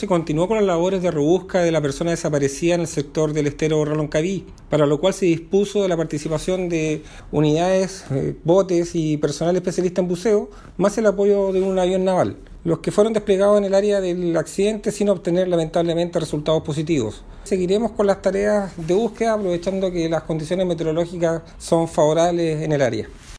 Se continuó con las labores de rebusca de la persona desaparecida en el sector del estero Roloncaví, para lo cual se dispuso de la participación de unidades, eh, botes y personal especialista en buceo, más el apoyo de un avión naval, los que fueron desplegados en el área del accidente sin obtener lamentablemente resultados positivos. Seguiremos con las tareas de búsqueda aprovechando que las condiciones meteorológicas son favorables en el área.